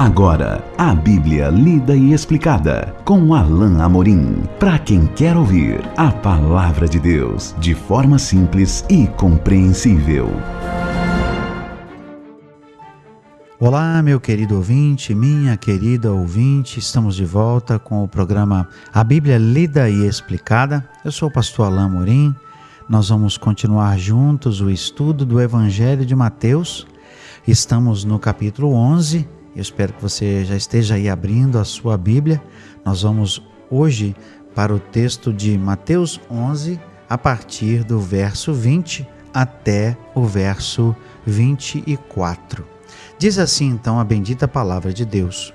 Agora, a Bíblia lida e explicada com Alain Amorim. Para quem quer ouvir a palavra de Deus de forma simples e compreensível. Olá, meu querido ouvinte, minha querida ouvinte, estamos de volta com o programa A Bíblia Lida e Explicada. Eu sou o pastor Alain Amorim. Nós vamos continuar juntos o estudo do Evangelho de Mateus. Estamos no capítulo 11. Eu espero que você já esteja aí abrindo a sua Bíblia. Nós vamos hoje para o texto de Mateus 11, a partir do verso 20 até o verso 24. Diz assim então a bendita palavra de Deus.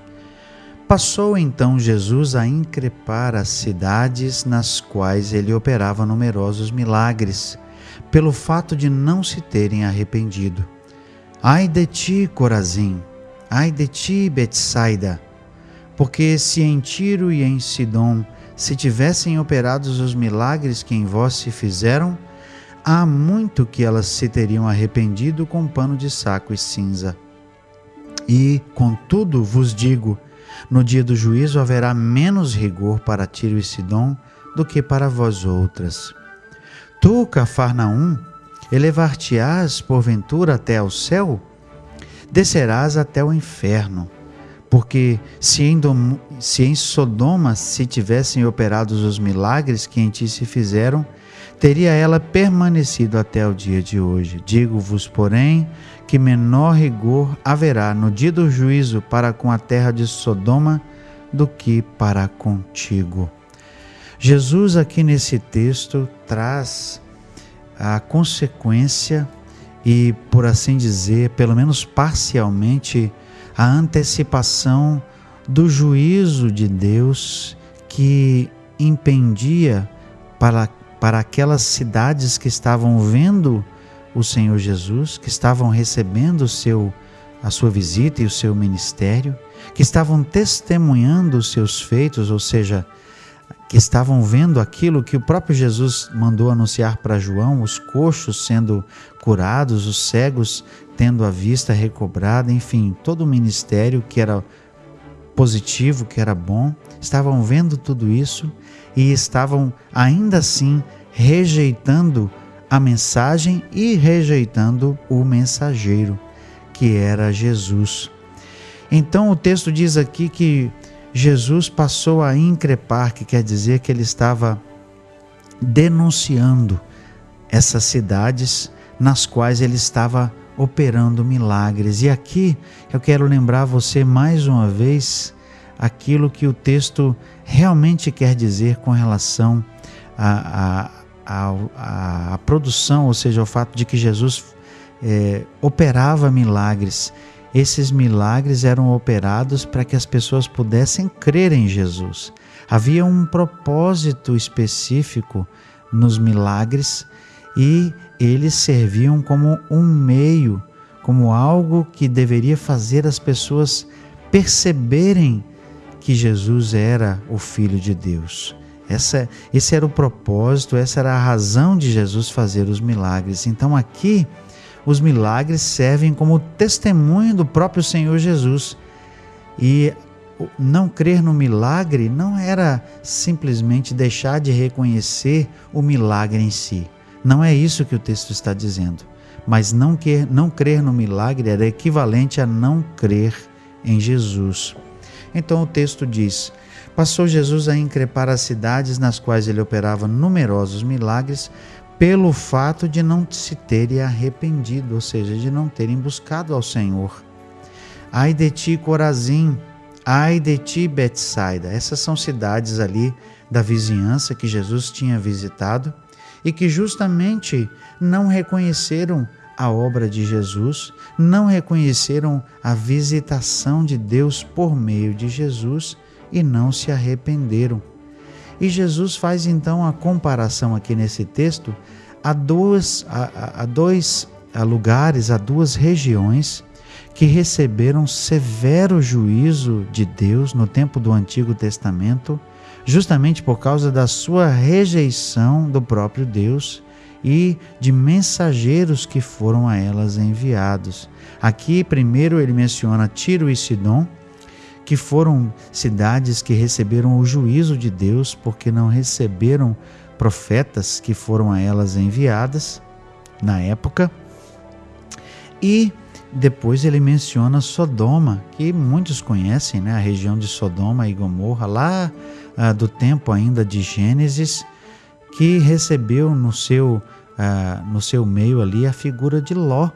Passou então Jesus a increpar as cidades nas quais ele operava numerosos milagres, pelo fato de não se terem arrependido. Ai de ti, Corazim! Ai de ti, Betsaida! Porque se em Tiro e em Sidom se tivessem operados os milagres que em vós se fizeram, há muito que elas se teriam arrependido com pano de saco e cinza. E, contudo, vos digo, no dia do juízo haverá menos rigor para Tiro e Sidom do que para vós outras. Tu, Cafarnaum, elevar-te-ás porventura até ao céu? Descerás até o inferno. Porque se em, Dom, se em Sodoma se tivessem operados os milagres que em ti se fizeram, teria ela permanecido até o dia de hoje. Digo-vos, porém, que menor rigor haverá no dia do juízo para com a terra de Sodoma do que para contigo. Jesus, aqui nesse texto, traz a consequência e, por assim dizer, pelo menos parcialmente, a antecipação do juízo de Deus que impendia para, para aquelas cidades que estavam vendo o Senhor Jesus, que estavam recebendo o seu, a sua visita e o seu ministério, que estavam testemunhando os seus feitos, ou seja, que estavam vendo aquilo que o próprio Jesus mandou anunciar para João, os coxos sendo curados, os cegos tendo a vista recobrada, enfim, todo o ministério que era positivo, que era bom, estavam vendo tudo isso e estavam ainda assim rejeitando a mensagem e rejeitando o mensageiro, que era Jesus. Então o texto diz aqui que Jesus passou a increpar, que quer dizer que ele estava denunciando essas cidades nas quais ele estava operando milagres. E aqui eu quero lembrar você mais uma vez aquilo que o texto realmente quer dizer com relação a, a, a, a produção, ou seja, o fato de que Jesus é, operava milagres. Esses milagres eram operados para que as pessoas pudessem crer em Jesus. Havia um propósito específico nos milagres e eles serviam como um meio, como algo que deveria fazer as pessoas perceberem que Jesus era o Filho de Deus. Essa, esse era o propósito, essa era a razão de Jesus fazer os milagres. Então aqui os milagres servem como testemunho do próprio Senhor Jesus. E não crer no milagre não era simplesmente deixar de reconhecer o milagre em si. Não é isso que o texto está dizendo. Mas não, quer, não crer no milagre era equivalente a não crer em Jesus. Então o texto diz: passou Jesus a increpar as cidades nas quais ele operava numerosos milagres, pelo fato de não se terem arrependido, ou seja, de não terem buscado ao Senhor. Ai de ti, Corazim, ai de ti, Betsaida. Essas são cidades ali da vizinhança que Jesus tinha visitado e que justamente não reconheceram a obra de Jesus, não reconheceram a visitação de Deus por meio de Jesus e não se arrependeram. E Jesus faz então a comparação aqui nesse texto a, duas, a, a dois lugares, a duas regiões que receberam severo juízo de Deus no tempo do Antigo Testamento, justamente por causa da sua rejeição do próprio Deus e de mensageiros que foram a elas enviados. Aqui, primeiro, ele menciona Tiro e Sidom, que foram cidades que receberam o juízo de Deus porque não receberam profetas que foram a elas enviadas na época. E depois ele menciona Sodoma, que muitos conhecem, né? a região de Sodoma e Gomorra, lá ah, do tempo ainda de Gênesis, que recebeu no seu, ah, no seu meio ali a figura de Ló.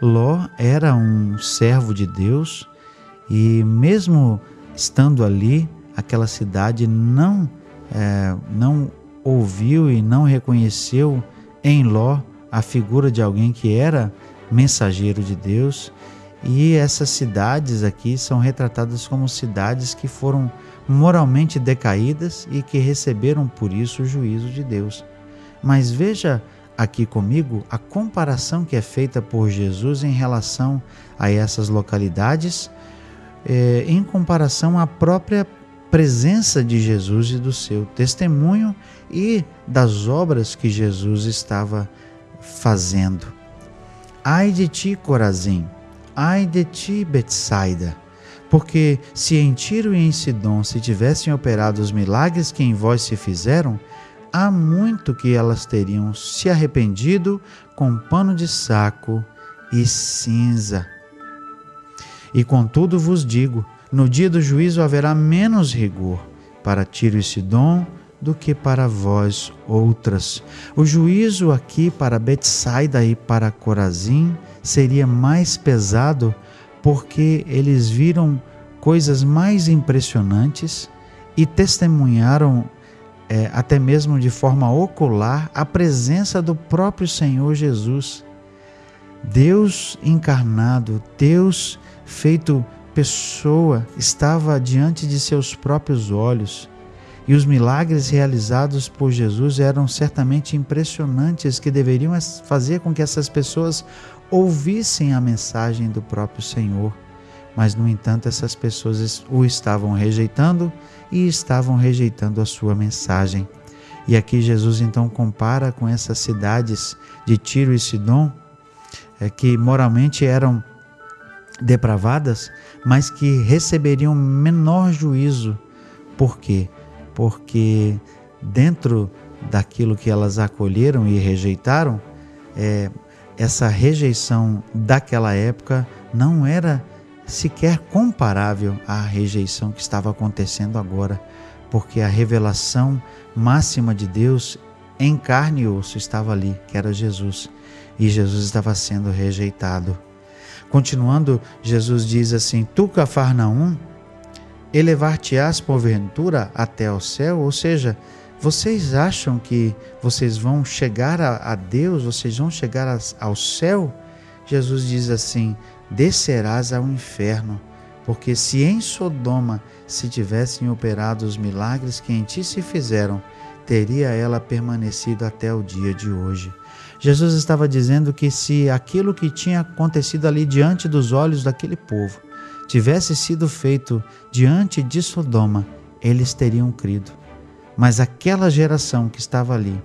Ló era um servo de Deus e mesmo estando ali, aquela cidade não, é, não ouviu e não reconheceu em Ló a figura de alguém que era mensageiro de Deus. E essas cidades aqui são retratadas como cidades que foram moralmente decaídas e que receberam por isso o juízo de Deus. Mas veja aqui comigo a comparação que é feita por Jesus em relação a essas localidades, eh, em comparação à própria presença de Jesus e do seu testemunho e das obras que Jesus estava fazendo. Ai de ti, Corazim, ai de ti, Betsaida, porque se em Tiro e em Sidom se tivessem operado os milagres que em vós se fizeram, há muito que elas teriam se arrependido com pano de saco e cinza. E contudo vos digo: no dia do juízo haverá menos rigor para Tiro e Sidom do que para vós outras. O juízo aqui para Betsaida e para Corazim seria mais pesado porque eles viram coisas mais impressionantes e testemunharam, é, até mesmo de forma ocular, a presença do próprio Senhor Jesus. Deus encarnado, Deus feito pessoa, estava diante de seus próprios olhos. E os milagres realizados por Jesus eram certamente impressionantes, que deveriam fazer com que essas pessoas ouvissem a mensagem do próprio Senhor. Mas, no entanto, essas pessoas o estavam rejeitando e estavam rejeitando a sua mensagem. E aqui Jesus então compara com essas cidades de Tiro e Sidom, é, que moralmente eram depravadas, mas que receberiam menor juízo. Por quê? Porque dentro daquilo que elas acolheram e rejeitaram, é, essa rejeição daquela época não era sequer comparável à rejeição que estava acontecendo agora, porque a revelação máxima de Deus em carne e osso estava ali, que era Jesus, e Jesus estava sendo rejeitado. Continuando, Jesus diz assim: Tu, Cafarnaum, elevar-te-ás porventura até ao céu? Ou seja, vocês acham que vocês vão chegar a, a Deus, vocês vão chegar a, ao céu? Jesus diz assim: descerás ao inferno, porque se em Sodoma se tivessem operado os milagres que em ti se fizeram, teria ela permanecido até o dia de hoje. Jesus estava dizendo que se aquilo que tinha acontecido ali diante dos olhos daquele povo tivesse sido feito diante de Sodoma, eles teriam crido. Mas aquela geração que estava ali,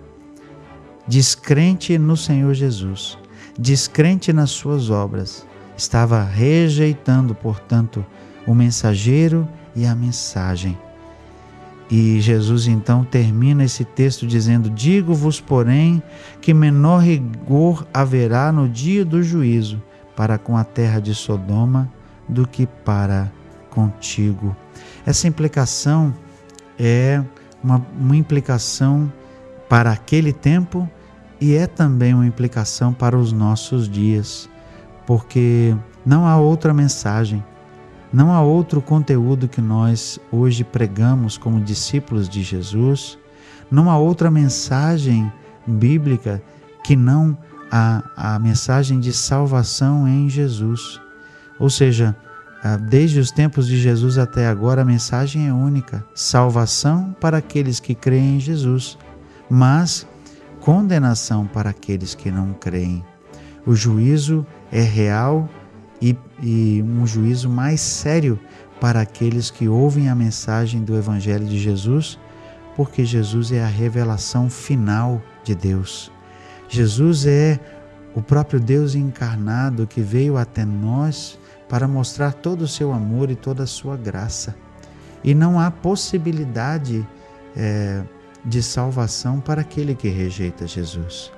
descrente no Senhor Jesus, descrente nas suas obras, estava rejeitando, portanto, o mensageiro e a mensagem. E Jesus então termina esse texto dizendo: Digo-vos, porém, que menor rigor haverá no dia do juízo para com a terra de Sodoma do que para contigo. Essa implicação é uma, uma implicação para aquele tempo e é também uma implicação para os nossos dias, porque não há outra mensagem não há outro conteúdo que nós hoje pregamos como discípulos de Jesus, não há outra mensagem bíblica que não a, a mensagem de salvação em Jesus. Ou seja, desde os tempos de Jesus até agora, a mensagem é única: salvação para aqueles que creem em Jesus, mas condenação para aqueles que não creem. O juízo é real e, e um juízo mais sério para aqueles que ouvem a mensagem do Evangelho de Jesus, porque Jesus é a revelação final de Deus. Jesus é o próprio Deus encarnado que veio até nós para mostrar todo o seu amor e toda a sua graça. E não há possibilidade é, de salvação para aquele que rejeita Jesus.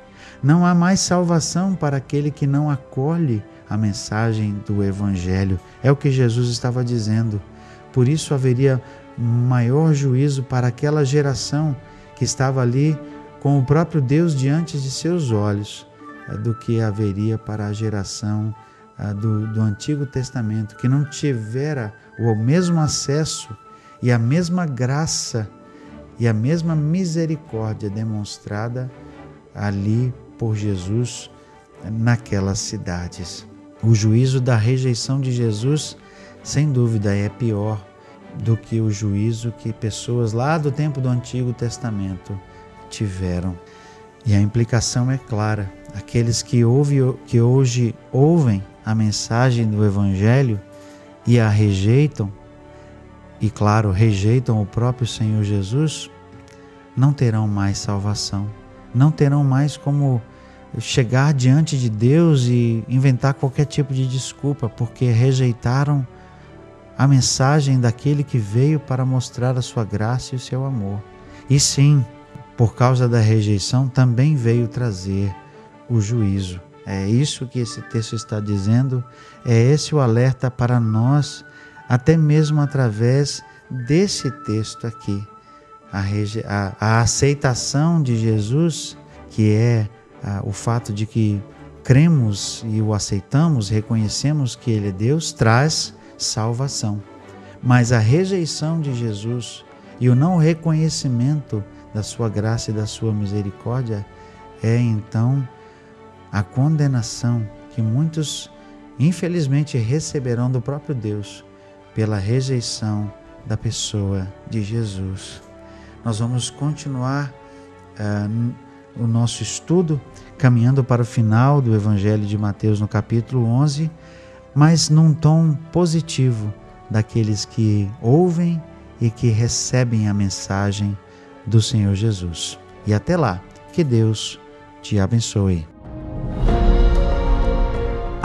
Não há mais salvação para aquele que não acolhe a mensagem do Evangelho. É o que Jesus estava dizendo. Por isso haveria maior juízo para aquela geração que estava ali com o próprio Deus diante de seus olhos eh, do que haveria para a geração eh, do, do Antigo Testamento, que não tivera o mesmo acesso e a mesma graça e a mesma misericórdia demonstrada ali por Jesus naquelas cidades. O juízo da rejeição de Jesus, sem dúvida, é pior do que o juízo que pessoas lá do tempo do Antigo Testamento tiveram. E a implicação é clara: aqueles que, ouve, que hoje ouvem a mensagem do Evangelho e a rejeitam, e claro, rejeitam o próprio Senhor Jesus, não terão mais salvação, não terão mais como chegar diante de Deus e inventar qualquer tipo de desculpa, porque rejeitaram a mensagem daquele que veio para mostrar a sua graça e o seu amor. E sim, por causa da rejeição, também veio trazer o juízo. É isso que esse texto está dizendo, é esse o alerta para nós, até mesmo através desse texto aqui. A, a, a aceitação de Jesus, que é ah, o fato de que cremos e o aceitamos, reconhecemos que Ele é Deus, traz salvação. Mas a rejeição de Jesus e o não reconhecimento da Sua graça e da Sua misericórdia é então a condenação que muitos, infelizmente, receberão do próprio Deus pela rejeição da pessoa de Jesus. Nós vamos continuar. Uh, o nosso estudo, caminhando para o final do Evangelho de Mateus no capítulo 11, mas num tom positivo daqueles que ouvem e que recebem a mensagem do Senhor Jesus. E até lá, que Deus te abençoe.